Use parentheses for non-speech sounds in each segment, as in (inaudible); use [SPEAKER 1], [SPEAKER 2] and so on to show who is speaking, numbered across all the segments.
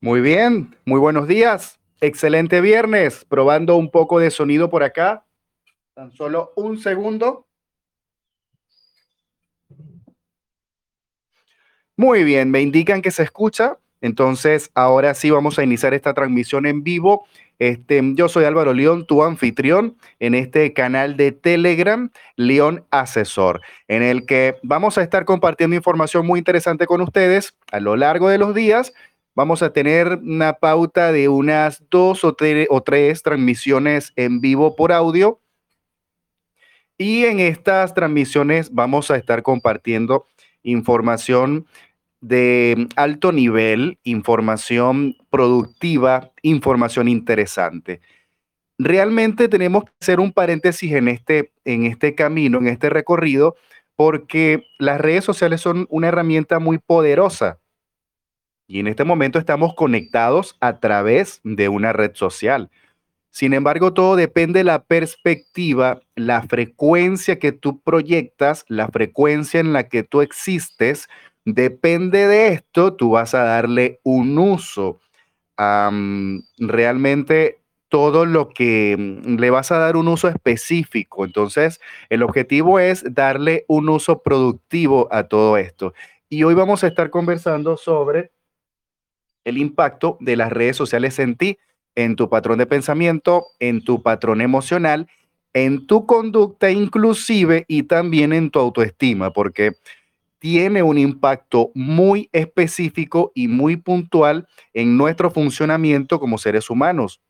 [SPEAKER 1] Muy bien, muy buenos días. Excelente viernes. Probando un poco de sonido por acá. Tan solo un segundo. Muy bien, me indican que se escucha. Entonces, ahora sí vamos a iniciar esta transmisión en vivo. Este, yo soy Álvaro León, tu anfitrión en este canal de Telegram, León Asesor, en el que vamos a estar compartiendo información muy interesante con ustedes a lo largo de los días vamos a tener una pauta de unas dos o, tres transmisiones en vivo por audio. Y en estas transmisiones vamos a estar compartiendo información de alto nivel, información productiva, información interesante. Realmente tenemos que hacer un paréntesis en este, en este camino, en este recorrido, porque las redes sociales son una herramienta muy poderosa y en este momento estamos conectados a través de una red social. Sin embargo, todo depende de la perspectiva, la frecuencia que tú proyectas, la frecuencia en la que tú existes. Depende de esto, tú vas a darle un uso. realmente todo lo que mm, le vas a dar un uso específico. Entonces, el objetivo es darle un uso productivo a todo esto. Y hoy vamos a estar conversando sobre el impacto de las redes sociales en ti, en tu patrón de pensamiento, en tu patrón emocional, en tu conducta inclusive y también en tu autoestima, porque tiene un impacto muy específico y muy puntual en nuestro funcionamiento como seres humanos.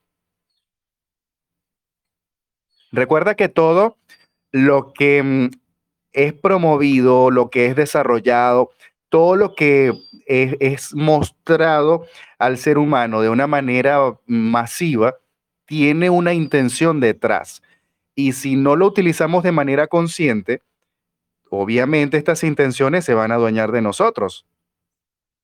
[SPEAKER 1] Recuerda que todo lo que mm, es promovido, lo que es desarrollado, todo lo que es, mostrado al ser humano de una manera masiva tiene una intención detrás. Y si no lo utilizamos de manera consciente, obviamente estas intenciones se van a adueñar de nosotros.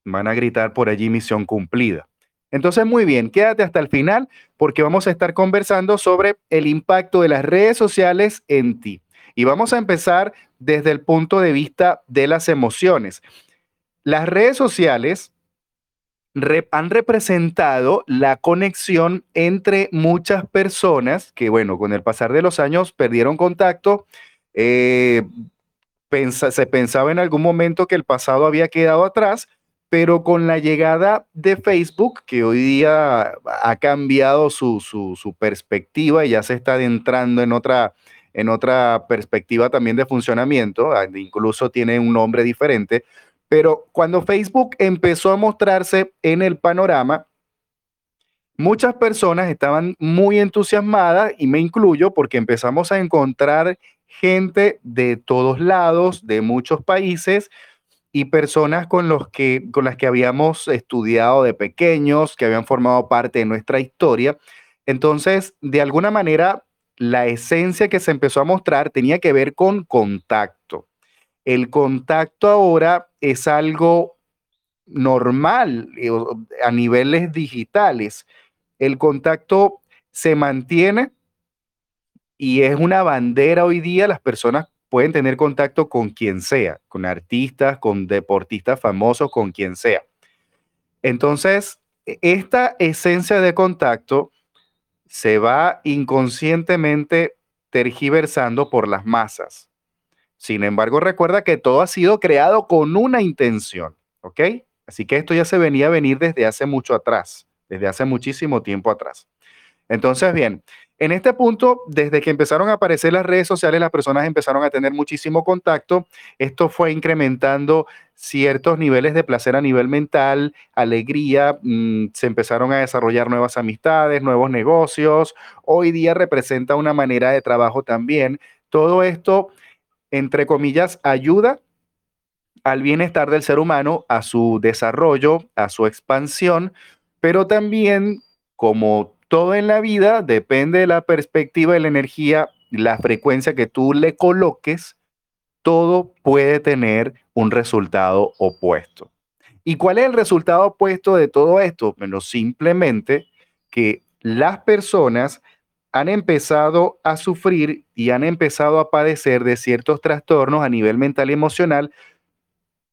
[SPEAKER 1] Van a gritar por allí misión cumplida. Entonces, muy bien, quédate hasta el final porque vamos a estar conversando sobre el impacto de las redes sociales en ti. Y vamos a empezar desde el punto de vista de las emociones. Las redes sociales han representado la conexión entre muchas personas que, bueno, con el pasar de los años perdieron contacto. Eh, se pensaba en algún momento que el pasado había quedado atrás, pero con la llegada de Facebook, que hoy día ha cambiado su, su perspectiva y ya se está adentrando en otra, en otra perspectiva también de funcionamiento, ah, incluso tiene un nombre diferente, pero cuando Facebook empezó a mostrarse en el panorama, muchas personas estaban muy entusiasmadas y me incluyo porque empezamos a encontrar gente de todos lados, de muchos países y personas con, los que, con las que habíamos estudiado de pequeños, que habían formado parte de nuestra historia. Entonces, de alguna manera, la esencia que se empezó a mostrar tenía que ver con contacto. El contacto ahora es algo normal eh, a niveles digitales. El contacto se mantiene y es una bandera hoy día. Las personas pueden tener contacto con quien sea, con artistas, con deportistas famosos, con quien sea. Entonces, e, esta esencia de contacto se va inconscientemente tergiversando por las masas. Sin embargo, recuerda que todo ha sido creado con una intención, ¿ok? Así que esto ya se venía a venir desde hace mucho atrás, desde hace muchísimo tiempo atrás. Entonces, bien, en este punto, desde que empezaron a aparecer las redes sociales, las personas empezaron a tener muchísimo contacto. Esto fue incrementando ciertos niveles de placer a nivel mental, alegría, mm, se empezaron a desarrollar nuevas amistades, nuevos negocios. Hoy día representa una manera de trabajo también. Todo esto entre comillas, ayuda al bienestar del ser humano, a su desarrollo, a su expansión, pero también, como todo en la vida, depende de la perspectiva de la energía, la frecuencia que tú le coloques, todo puede tener un resultado opuesto. ¿Y cuál es el resultado opuesto de todo esto? Bueno, simplemente que las personas han empezado a sufrir y han empezado a padecer de ciertos trastornos a nivel mental y emocional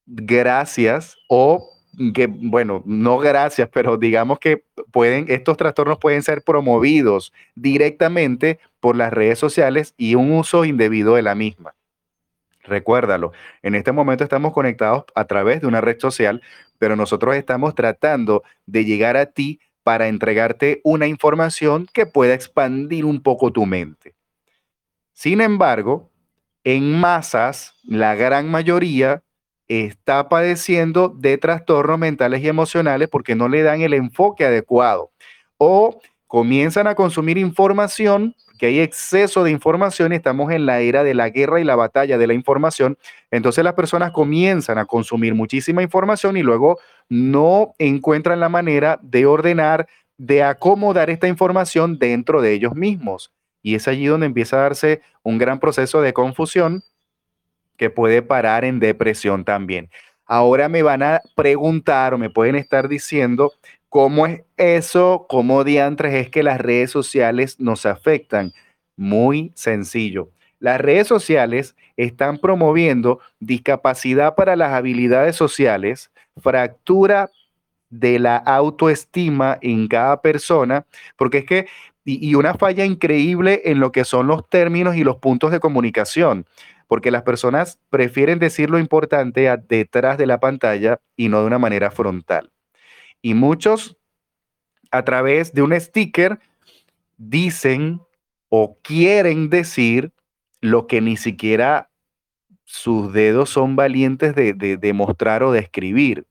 [SPEAKER 1] gracias o que, bueno, no gracias, pero digamos que pueden, estos trastornos pueden ser promovidos directamente por las redes sociales y un uso indebido de la misma. Recuérdalo, en este momento estamos conectados a través de una red social, pero nosotros estamos tratando de llegar a ti para entregarte una información que pueda expandir un poco tu mente. Sin embargo, en masas, la gran mayoría está padeciendo de trastornos mentales y emocionales porque no le dan el enfoque adecuado o comienzan a consumir información, que hay exceso de información, estamos en la era de la guerra y la batalla de la información, entonces las personas comienzan a consumir muchísima información y luego no encuentran la manera de ordenar, de acomodar esta información dentro de ellos mismos. Y es allí donde empieza a darse un gran proceso de confusión que puede parar en depresión también. Ahora me van a preguntar o me pueden estar diciendo cómo es eso, cómo diantres es que las redes sociales nos afectan. Muy sencillo. Las redes sociales están promoviendo discapacidad para las habilidades sociales, fractura de la autoestima en cada persona, porque es que, y, y, una falla increíble en lo que son los términos y los puntos de comunicación porque las personas prefieren decir lo importante detrás de la pantalla y no de una manera frontal. Y muchos, a través de un sticker, dicen o quieren decir lo que ni siquiera sus dedos son valientes de, de, mostrar o de escribir.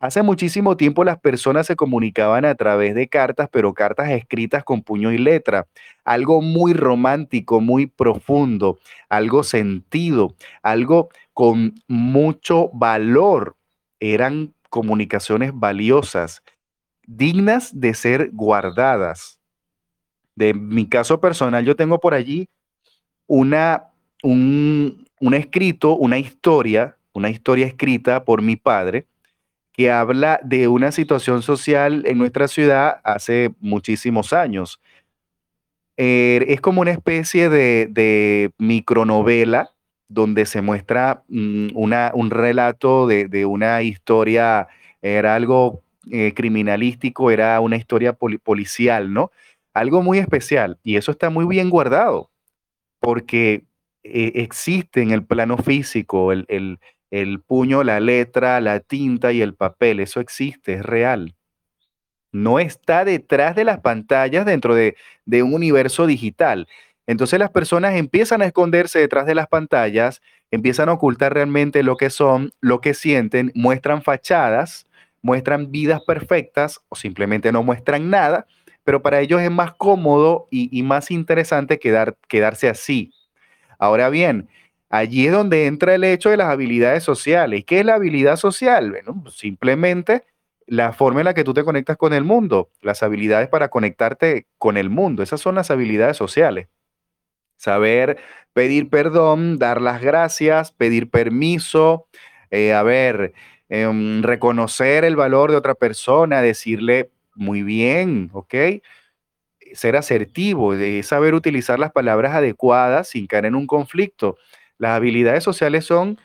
[SPEAKER 1] Hace muchísimo tiempo las personas se comunicaban a través de cartas, pero cartas escritas con puño y letra. Algo muy romántico, muy profundo, algo sentido, algo con mucho valor. Eran comunicaciones valiosas, dignas de ser guardadas. De mi caso personal, yo tengo por allí una, un, un escrito, una historia, una historia escrita por mi padre que habla de una situación social en nuestra ciudad hace muchísimos años. Eh, es como una especie de, micronovela donde se muestra mm, una, un relato de, una historia, era algo eh, criminalístico, era una historia policial, ¿no? Algo muy especial y eso está muy bien guardado porque eh, existe en el plano físico el, el puño, la letra, la tinta y el papel. Eso existe, es real. No está detrás de las pantallas dentro de, un universo digital. Entonces las personas empiezan a esconderse detrás de las pantallas, empiezan a ocultar realmente lo que son, lo que sienten, muestran fachadas, muestran vidas perfectas o simplemente no muestran nada, pero para ellos es más cómodo y, más interesante quedar, quedarse así. Ahora bien, Allí es donde entra el hecho de las habilidades sociales. ¿Qué es la habilidad social? Bueno, simplemente la forma en la que tú te conectas con el mundo, las habilidades para conectarte con el mundo. Esas son las habilidades sociales. Saber pedir perdón, dar las gracias, pedir permiso, eh, a ver, em, reconocer el valor de otra persona, decirle muy bien, ¿ok? Ser asertivo, saber utilizar las palabras adecuadas sin caer en un conflicto. Las habilidades sociales son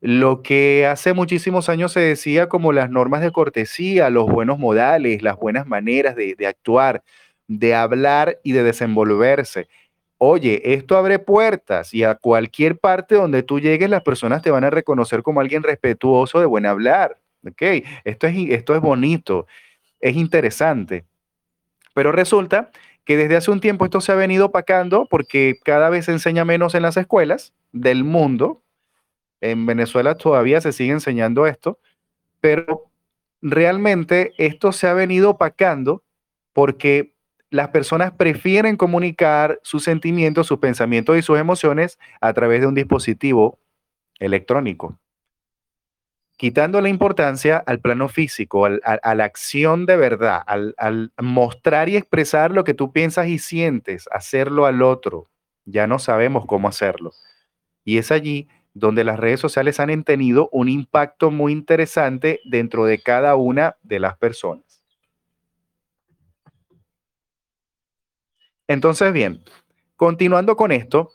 [SPEAKER 1] lo que hace muchísimos años se decía como las normas de cortesía, los buenos modales, las buenas maneras de, actuar, de hablar y de desenvolverse. Oye, esto abre puertas y a cualquier parte donde tú llegues las personas te van a reconocer como alguien respetuoso de buen hablar. ¿Ok? Esto es, esto es bonito, es interesante. Pero resulta que desde hace un tiempo esto se ha venido opacando porque cada vez se enseña menos en las escuelas del mundo. En Venezuela todavía se sigue enseñando esto, pero realmente esto se ha venido opacando porque las personas prefieren comunicar sus sentimientos, sus pensamientos y sus emociones a través de un dispositivo electrónico quitando la importancia al plano físico, a la acción de verdad, al, mostrar y expresar lo que tú piensas y sientes, hacerlo al otro. Ya no sabemos cómo hacerlo. Y es allí donde las redes sociales han tenido un impacto muy interesante dentro de cada una de las personas. Entonces, bien, continuando con esto,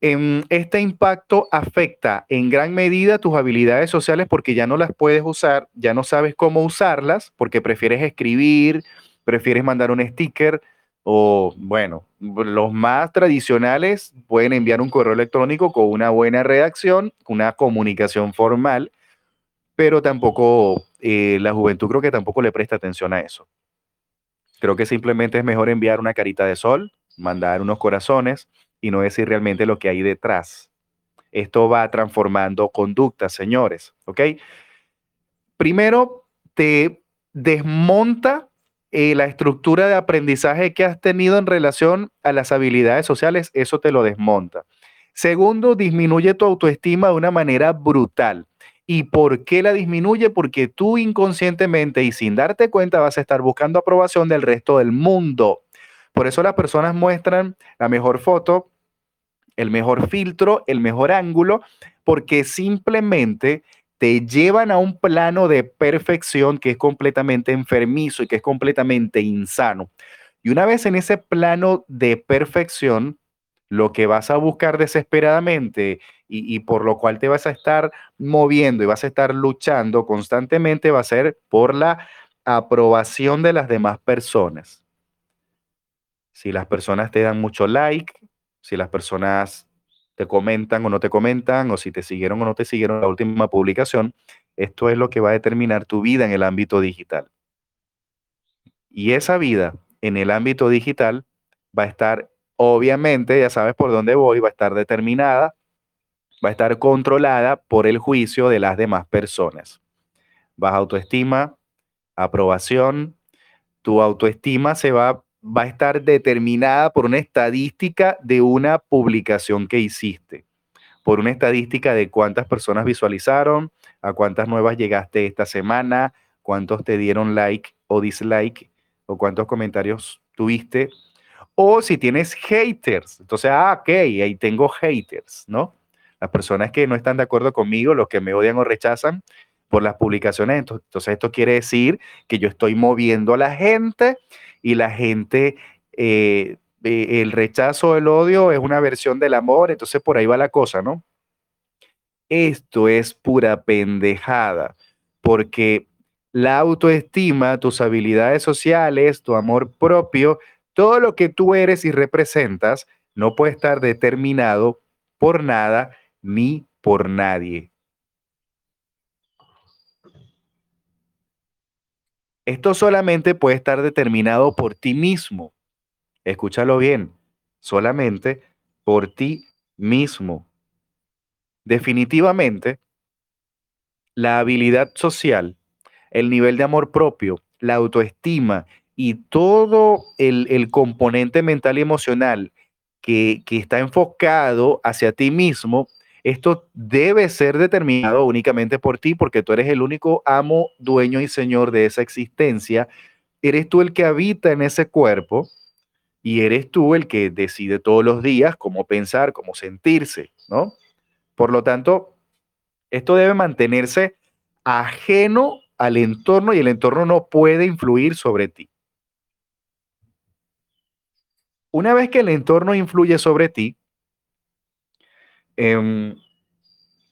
[SPEAKER 1] em, este impacto afecta en gran medida tus habilidades sociales porque ya no las puedes usar, ya no sabes cómo usarlas, porque prefieres escribir, prefieres mandar un sticker o, bueno, los más tradicionales pueden enviar un correo electrónico con una buena redacción, una comunicación formal, pero tampoco, eh, la juventud creo que tampoco le presta atención a eso. Creo que simplemente es mejor enviar una carita de sol, mandar unos corazones y no decir realmente lo que hay detrás. Esto va transformando conductas, señores, ¿ok? Primero, te desmonta eh, la estructura de aprendizaje que has tenido en relación a las habilidades sociales, eso te lo desmonta. Segundo, disminuye tu autoestima de una manera brutal. ¿Y por qué la disminuye? Porque tú inconscientemente y sin darte cuenta vas a estar buscando aprobación del resto del mundo. Por eso las personas muestran la mejor foto, el mejor filtro, el mejor ángulo, porque simplemente te llevan a un plano de perfección que es completamente enfermizo y que es completamente insano. Y una vez en ese plano de perfección, lo que vas a buscar desesperadamente y, por lo cual te vas a estar moviendo y vas a estar luchando constantemente va a ser por la aprobación de las demás personas. Si las personas te dan mucho like, si las personas te comentan o no te comentan, o si te siguieron o no te siguieron la última publicación, esto es lo que va a determinar tu vida en el ámbito digital. Y esa vida en el ámbito digital va a estar, obviamente, ya sabes por dónde voy, va a estar determinada va a estar controlada por el juicio de las demás personas. Baja autoestima, aprobación, tu autoestima se va, va a estar determinada por una estadística de una publicación que hiciste, por una estadística de cuántas personas visualizaron, a cuántas nuevas llegaste esta semana, cuántos te dieron like o dislike, o cuántos comentarios tuviste, o si tienes haters. Entonces, ah, ok, ahí tengo haters, ¿no? las personas que no están de acuerdo conmigo, los que me odian o rechazan por las publicaciones. Entonces, esto quiere decir que yo estoy moviendo a la gente y la gente, eh, eh, el rechazo, el odio es una versión del amor, entonces por ahí va la cosa, ¿no? Esto es pura pendejada, porque la autoestima, tus habilidades sociales, tu amor propio, todo lo que tú eres y representas, no puede estar determinado por nada ni por nadie. Esto solamente puede estar determinado por ti mismo. Escúchalo bien, solamente por ti mismo. Definitivamente, la habilidad social, el nivel de amor propio, la autoestima y todo el, componente mental y emocional que, que está enfocado hacia ti mismo esto debe ser determinado únicamente por ti porque tú eres el único amo, dueño y señor de esa existencia. Eres tú el que habita en ese cuerpo y eres tú el que decide todos los días cómo pensar, cómo sentirse, ¿no? Por lo tanto, esto debe mantenerse ajeno al entorno y el entorno no puede influir sobre ti. Una vez que el entorno influye sobre ti, Em,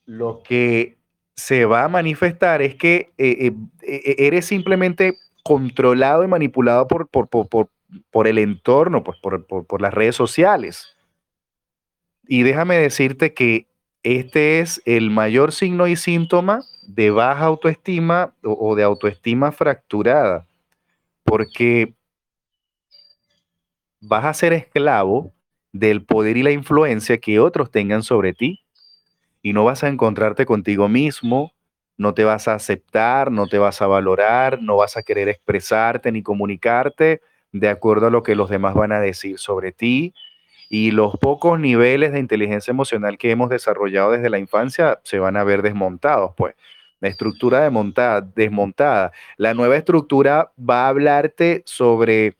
[SPEAKER 1] lo que se va a manifestar es que eh, eh, e, e, eres simplemente controlado y manipulado por, por, el entorno, pues por, las redes sociales. Y déjame decirte que este es el mayor signo y síntoma de baja autoestima o de autoestima fracturada, porque vas a ser esclavo del poder y la influencia que otros tengan sobre ti. Y no vas a encontrarte contigo mismo, no te vas a aceptar, no te vas a valorar, no vas a querer expresarte ni comunicarte de acuerdo a lo que los demás van a decir sobre ti. Y los pocos niveles de inteligencia emocional que hemos desarrollado desde la infancia se van a ver desmontados, pues. La estructura desmontada, desmontada. La nueva estructura va a hablarte sobre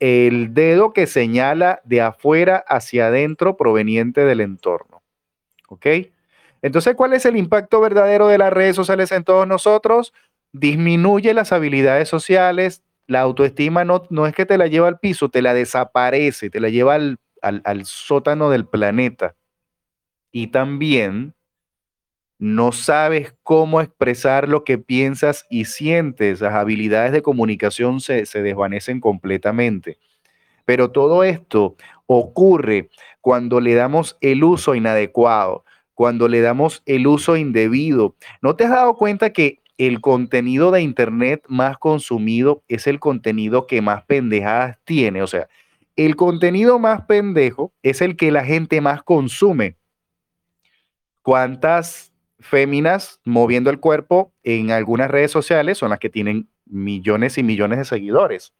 [SPEAKER 1] el dedo que señala de afuera hacia adentro proveniente del entorno. ¿Ok? Entonces, ¿cuál es el impacto verdadero de las redes sociales en todos nosotros? Disminuye las habilidades sociales, la autoestima no, no es que te la lleva al piso, te la desaparece, te la lleva al, al sótano del planeta. y también no sabes cómo expresar lo que piensas y sientes, las habilidades de comunicación se, desvanecen completamente. Pero todo esto ocurre cuando le damos el uso inadecuado, cuando le damos el uso indebido. ¿No te has dado cuenta que el contenido de Internet más consumido es el contenido que más pendejadas tiene? O sea, el contenido más pendejo es el que la gente más consume. ¿Cuántas féminas moviendo el cuerpo en algunas redes sociales son las que tienen millones y millones de seguidores?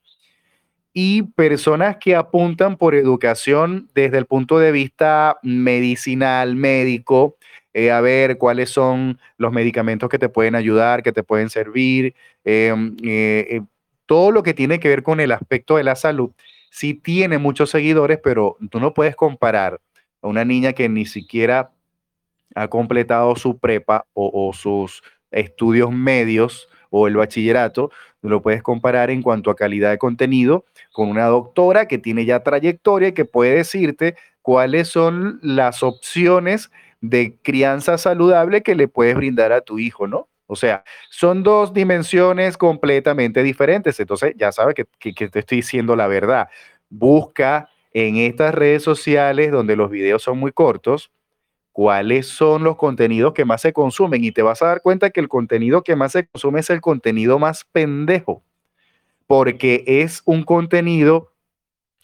[SPEAKER 1] y personas que apuntan por educación desde el punto de vista medicinal, médico, eh, a ver cuáles son los medicamentos que te pueden ayudar, que te pueden servir, em, eh, eh, todo lo que tiene que ver con el aspecto de la salud, sí tiene muchos seguidores, pero tú no puedes comparar a una niña que ni siquiera ha completado su prepa o sus estudios medios o el bachillerato, lo puedes comparar en cuanto a calidad de contenido con una doctora que tiene ya trayectoria y que puede decirte cuáles son las opciones de crianza saludable que le puedes brindar a tu hijo, ¿no? O sea, son dos dimensiones completamente diferentes. Entonces, ya sabes que, que, te estoy diciendo la verdad. Busca en estas redes sociales donde los videos son muy cortos, cuáles son los contenidos que más se consumen y te vas a dar cuenta que el contenido que más se consume es el contenido más pendejo, porque es un contenido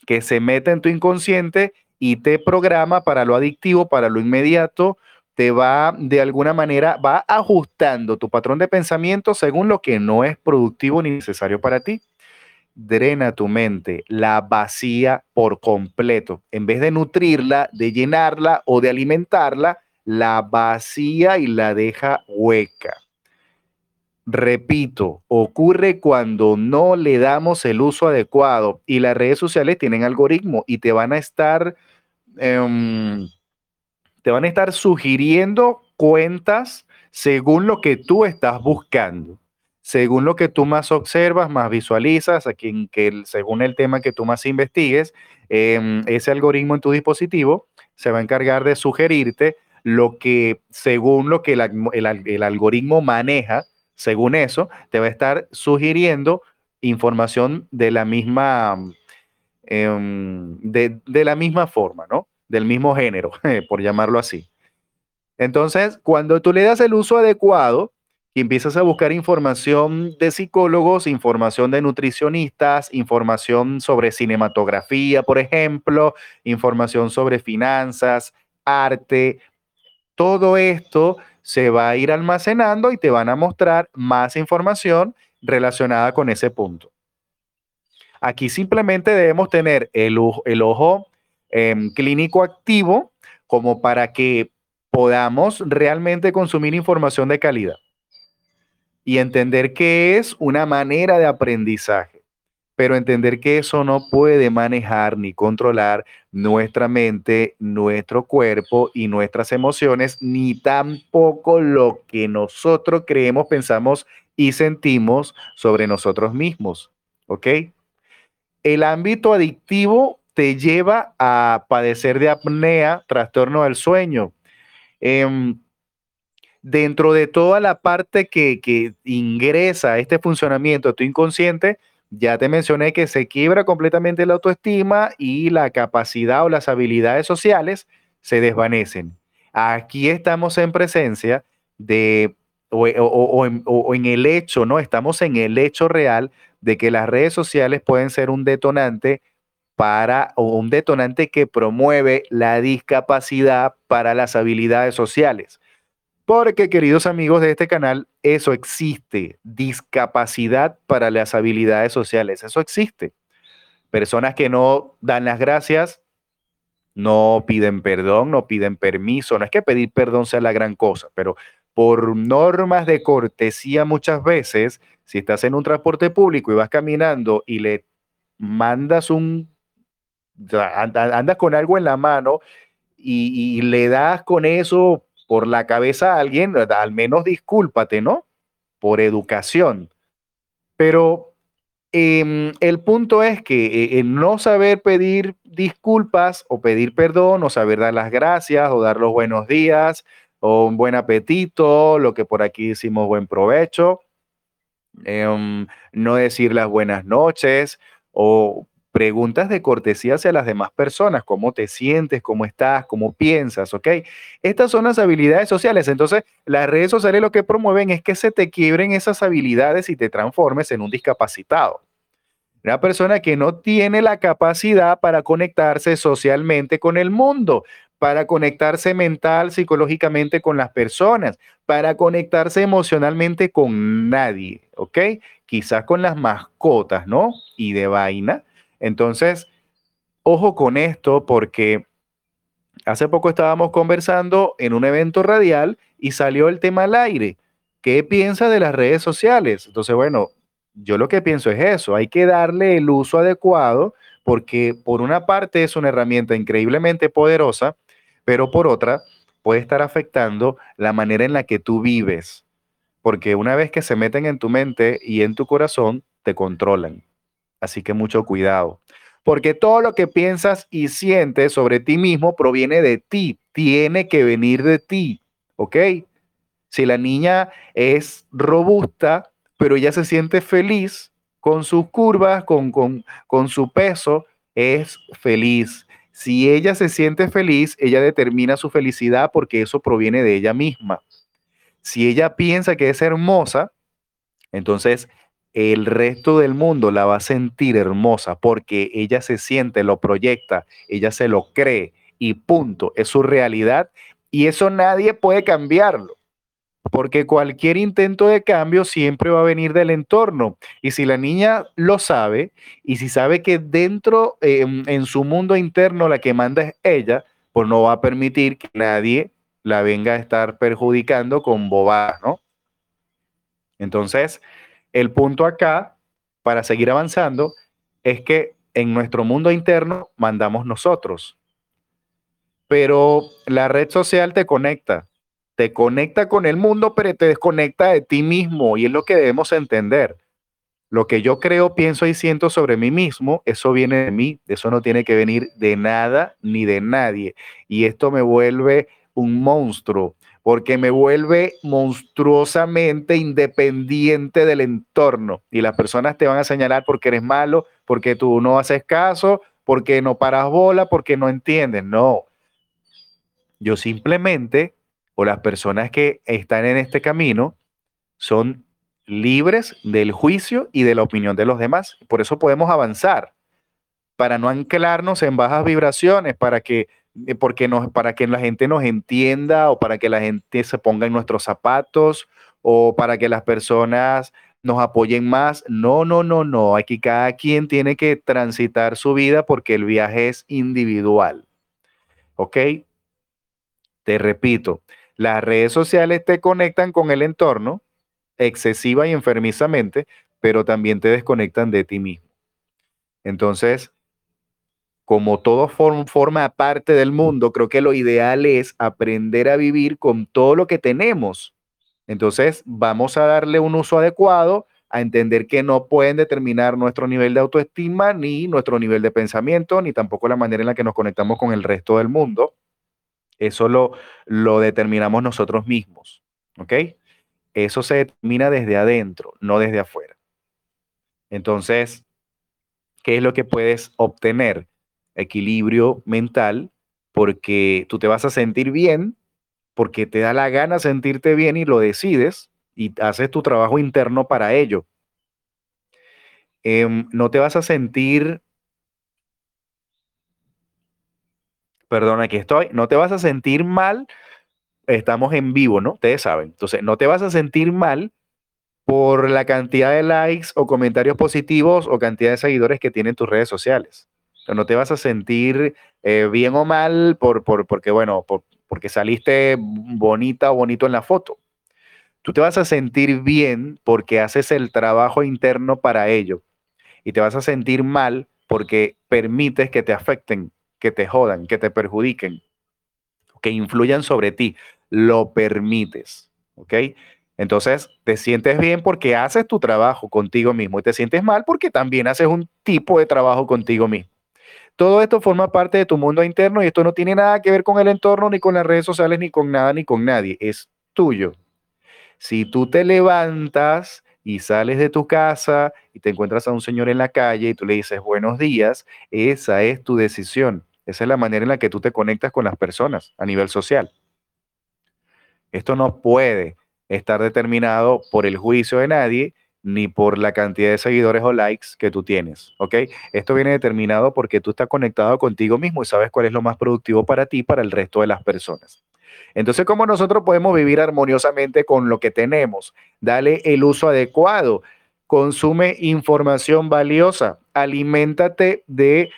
[SPEAKER 1] que se mete en tu inconsciente y te programa para lo adictivo, para lo inmediato, te va de alguna manera, va ajustando tu patrón de pensamiento según lo que no es productivo ni necesario para ti drena tu mente, la vacía por completo. En vez de nutrirla, de llenarla o de alimentarla, la vacía y la deja hueca. Repito, ocurre cuando no le damos el uso adecuado y las redes sociales tienen algoritmo y te van a estar, em, te van a estar sugiriendo cuentas según lo que tú estás buscando según lo que tú más observas, más visualizas, que según el tema que tú más investigues, em, ese algoritmo en tu dispositivo se va a encargar de sugerirte lo que, según lo que el, algoritmo maneja, según eso, te va a estar sugiriendo información de la misma, em, de, de la misma forma, ¿no? Del mismo género, (laughs) por llamarlo así. Entonces, cuando tú le das el uso adecuado, y empiezas a buscar información de psicólogos, información de nutricionistas, información sobre cinematografía, por ejemplo, información sobre finanzas, arte. Todo esto se va a ir almacenando y te van a mostrar más información relacionada con ese punto. Aquí simplemente debemos tener el, ojo em, clínico activo como para que podamos realmente consumir información de calidad y entender que es una manera de aprendizaje, pero entender que eso no puede manejar ni controlar nuestra mente, nuestro cuerpo y nuestras emociones, ni tampoco lo que nosotros creemos, pensamos y sentimos sobre nosotros mismos. ¿Ok? El ámbito adictivo te lleva a padecer de apnea, trastorno del sueño. Em, dentro de toda la parte que, ingresa a este funcionamiento de tu inconsciente, ya te mencioné que se quiebra completamente la autoestima y la capacidad o las habilidades sociales se desvanecen. Aquí estamos en presencia de, o, en, o, en, el hecho, ¿no? Estamos en el hecho real de que las redes sociales pueden ser un detonante para, o un detonante que promueve la discapacidad para las habilidades sociales. Porque, queridos amigos de este canal, eso existe. Discapacidad para las habilidades sociales. Eso existe. Personas que no dan las gracias, no piden perdón, no piden permiso. No es que pedir perdón sea la gran cosa, pero por normas de cortesía muchas veces, si estás en un transporte público y vas caminando y le mandas un, andas con algo en la mano y, le das con eso por la cabeza a alguien, al menos discúlpate, ¿no? Por educación. Pero em, el punto es que eh, no saber pedir disculpas o pedir perdón o saber dar las gracias o dar los buenos días o un buen apetito, lo que por aquí decimos buen provecho, em, no decir las buenas noches o preguntas de cortesía hacia las demás personas, cómo te sientes, cómo estás, cómo piensas, ¿ok? Estas son las habilidades sociales. Entonces, las redes sociales lo que promueven es que se te quiebren esas habilidades y te transformes en un discapacitado. Una persona que no tiene la capacidad para conectarse socialmente con el mundo, para conectarse mental, psicológicamente con las personas, para conectarse emocionalmente con nadie, ¿ok? Quizás con las mascotas, ¿no? Y de vaina. Entonces, ojo con esto porque hace poco estábamos conversando en un evento radial y salió el tema al aire. ¿Qué piensa de las redes sociales? Entonces, bueno, yo lo que pienso es eso, hay que darle el uso adecuado porque por una parte es una herramienta increíblemente poderosa, pero por otra puede estar afectando la manera en la que tú vives, porque una vez que se meten en tu mente y en tu corazón, te controlan. Así que mucho cuidado, porque todo lo que piensas y sientes sobre ti mismo proviene de ti, tiene que venir de ti, ¿ok? Si la niña es robusta, pero ella se siente feliz con sus curvas, con, con, con su peso, es feliz. Si ella se siente feliz, ella determina su felicidad porque eso proviene de ella misma. Si ella piensa que es hermosa, entonces el resto del mundo la va a sentir hermosa porque ella se siente, lo proyecta, ella se lo cree y punto, es su realidad y eso nadie puede cambiarlo porque cualquier intento de cambio siempre va a venir del entorno. Y si la niña lo sabe, y si sabe que dentro, em, en su mundo interno, la que manda es ella, pues no va a permitir que nadie la venga a estar perjudicando con bobadas, ¿no? Entonces, el punto acá, para seguir avanzando, es que en nuestro mundo interno mandamos nosotros. Pero la red social te conecta, te conecta con el mundo, pero te desconecta de ti mismo y es lo que debemos entender. Lo que yo creo, pienso y siento sobre mí mismo, eso viene de mí, eso no tiene que venir de nada ni de nadie. Y esto me vuelve un monstruo, porque me vuelve monstruosamente independiente del entorno. Y las personas te van a señalar porque eres malo, porque tú no haces caso, porque no paras bola, porque no entiendes. No. Yo simplemente o las personas que están en este camino son libres del juicio y de la opinión de los demás. Por eso podemos avanzar, para no anclarnos en bajas vibraciones, para que, porque nos, para que la gente nos entienda o para que la gente se ponga en nuestros zapatos o para que las personas nos apoyen más. No, no, no, no. Aquí cada quien tiene que transitar su vida porque el viaje es individual. ¿Ok? Te repito, las redes sociales te conectan con el entorno excesiva y enfermizamente, pero también te desconectan de ti mismo. Entonces, como todo forma parte del mundo, creo que lo ideal es aprender a vivir con todo lo que tenemos. Entonces, vamos a darle un uso adecuado, a entender que no pueden determinar nuestro nivel de autoestima, ni nuestro nivel de pensamiento, ni tampoco la manera en la que nos conectamos con el resto del mundo. Eso lo, lo determinamos nosotros mismos, ¿ok? Eso se determina desde adentro, no desde afuera. Entonces, ¿qué es lo que puedes obtener? Equilibrio mental, porque tú te vas a sentir bien, porque te da la gana sentirte bien y lo decides y haces tu trabajo interno para ello. Em, no te vas a sentir perdón, aquí estoy, no te vas a sentir mal, estamos en vivo, ¿no? Ustedes saben. Entonces, no te vas a sentir mal por la cantidad de likes o comentarios positivos o cantidad de seguidores que tienen tus redes sociales. No te vas a sentir eh, bien o mal por, por porque, bueno, porque saliste bonita o bonito en la foto. Tú te vas a sentir bien porque haces el trabajo interno para ello. Y te vas a sentir mal porque permites que te afecten que te jodan, que te perjudiquen, que influyan sobre ti, lo permites, ¿ok? Entonces, te sientes bien porque haces tu trabajo contigo mismo y te sientes mal porque también haces un tipo de trabajo contigo mismo. Todo esto forma parte de tu mundo interno y esto no tiene nada que ver con el entorno, ni con las redes sociales, ni con nada, ni con nadie. Es tuyo. Si tú te levantas y sales de tu casa y te encuentras a un señor en la calle y tú le dices buenos días, esa es tu decisión. Esa es la manera en la que tú te conectas con las personas a nivel social. Esto no puede estar determinado por el juicio de nadie ni por la cantidad de seguidores o likes que tú tienes, ¿ok? Esto viene determinado porque tú estás conectado contigo mismo y sabes cuál es lo más productivo para ti, para el resto de las personas. Entonces, ¿cómo nosotros podemos vivir armoniosamente con lo que tenemos? Dale el uso adecuado. Consume información valiosa. Aliméntate de,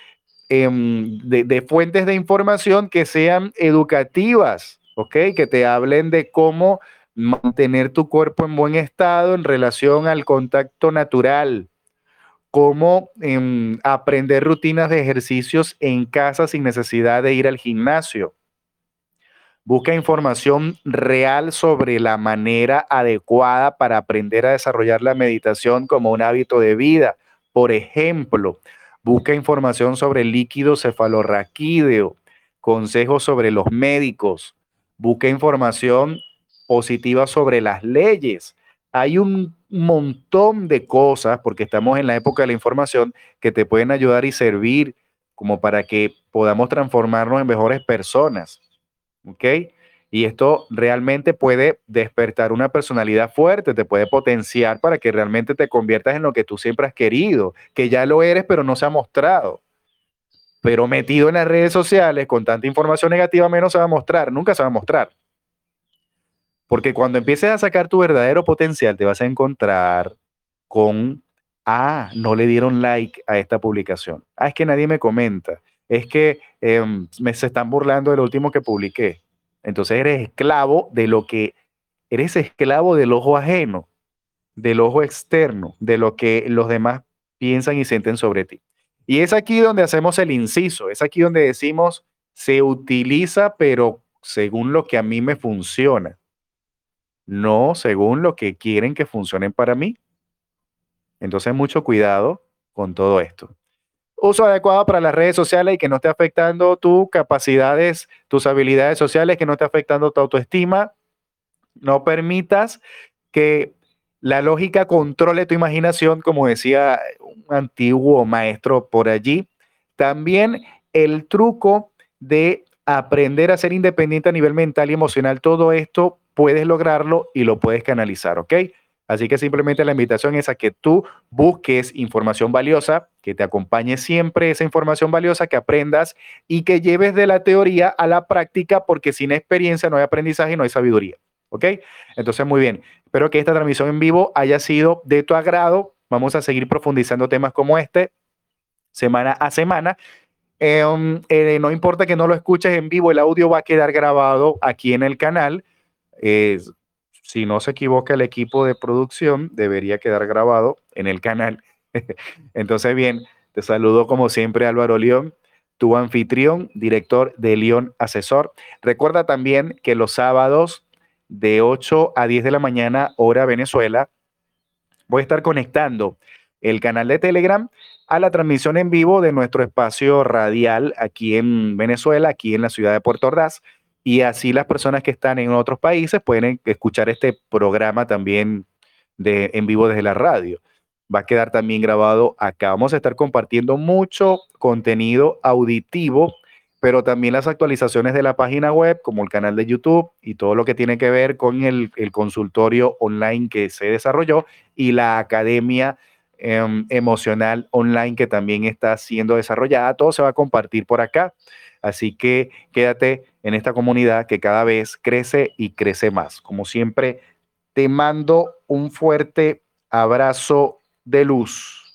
[SPEAKER 1] em, de, de fuentes de información que sean educativas, ¿ok? Que te hablen de cómo mantener tu cuerpo en buen estado en relación al contacto natural, cómo em, aprender rutinas de ejercicios en casa sin necesidad de ir al gimnasio. Busca información real sobre la manera adecuada para aprender a desarrollar la meditación como un hábito de vida. Por ejemplo, busca información sobre líquido cefalorraquídeo, consejos sobre los médicos, busca información positiva sobre las leyes. Hay un montón de cosas, porque estamos en la época de la información, que te pueden ayudar y servir como para que podamos transformarnos en mejores personas. ¿Ok? Y esto realmente puede despertar una personalidad fuerte, te puede potenciar para que realmente te conviertas en lo que tú siempre has querido, que ya lo eres, pero no se ha mostrado. Pero metido en las redes sociales con tanta información negativa, menos se va a mostrar, nunca se va a mostrar. Porque cuando empieces a sacar tu verdadero potencial, te vas a encontrar con, ah, no le dieron like a esta publicación. Ah, es que nadie me comenta. Es que em, me se están burlando del último que publiqué. Entonces eres esclavo de lo que, eres esclavo del ojo ajeno, del ojo externo, de lo que los demás piensan y sienten sobre ti. Y es aquí donde hacemos el inciso, es aquí donde decimos, se utiliza, pero según lo que a mí me funciona no según lo que quieren que funcionen para mí. Entonces, mucho cuidado con todo esto. Uso adecuado para las redes sociales y que no esté afectando tus capacidades, tus habilidades sociales, que no esté afectando tu autoestima. No permitas que la lógica controle tu imaginación, como decía un antiguo maestro por allí. También el truco de aprender a ser independiente a nivel mental y emocional, todo esto puedes lograrlo y lo puedes canalizar, ¿ok? Así que simplemente la invitación es a que tú busques información valiosa, que te acompañe siempre esa información valiosa, que aprendas y que lleves de la teoría a la práctica, porque sin experiencia no hay aprendizaje y no hay sabiduría. ¿Ok? Entonces, muy bien. Espero que esta transmisión en vivo haya sido de tu agrado. Vamos a seguir profundizando temas como este semana a semana. Em, eh, no importa que no lo escuches en vivo, el audio va a quedar grabado aquí en el canal si no se equivoca el equipo de producción, debería quedar grabado en el canal. (laughs) Entonces, bien, te saludo como siempre Álvaro León, tu anfitrión, director de León Asesor. Recuerda también que los sábados de 8 a 10 de la mañana, hora Venezuela, voy a estar conectando el canal de Telegram a la transmisión en vivo de nuestro espacio radial aquí en Venezuela, aquí en la ciudad de Puerto Ordaz y así las personas que están en otros países pueden escuchar este programa también de, en vivo desde la radio. Va a quedar también grabado acá. Vamos a estar compartiendo mucho contenido auditivo, pero también las actualizaciones de la página web, como el canal de YouTube y todo lo que tiene que ver con el, consultorio online que se desarrolló y la academia em, emocional online que también está siendo desarrollada. Todo se va a compartir por acá. Así que quédate en esta comunidad que cada vez crece y crece más. Como siempre, te mando un fuerte abrazo de luz.